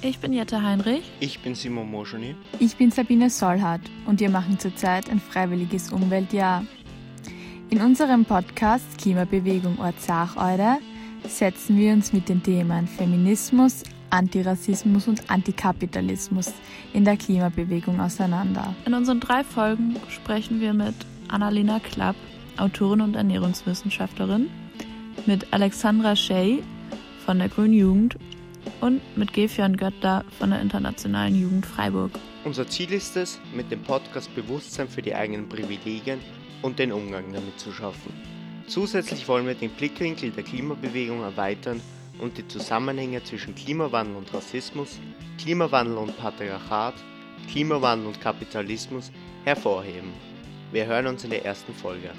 Ich bin Jette Heinrich. Ich bin Simon Moschoni. Ich bin Sabine Solhardt und wir machen zurzeit ein freiwilliges Umweltjahr. In unserem Podcast Klimabewegung Ortsacheude setzen wir uns mit den Themen Feminismus, Antirassismus und Antikapitalismus in der Klimabewegung auseinander. In unseren drei Folgen sprechen wir mit Annalena Klapp, Autorin und Ernährungswissenschaftlerin, mit Alexandra Shea von der Grünen Jugend und mit Gefion Götter von der Internationalen Jugend Freiburg. Unser Ziel ist es, mit dem Podcast Bewusstsein für die eigenen Privilegien und den Umgang damit zu schaffen. Zusätzlich wollen wir den Blickwinkel der Klimabewegung erweitern und die Zusammenhänge zwischen Klimawandel und Rassismus, Klimawandel und Patriarchat, Klimawandel und Kapitalismus hervorheben. Wir hören uns in der ersten Folge.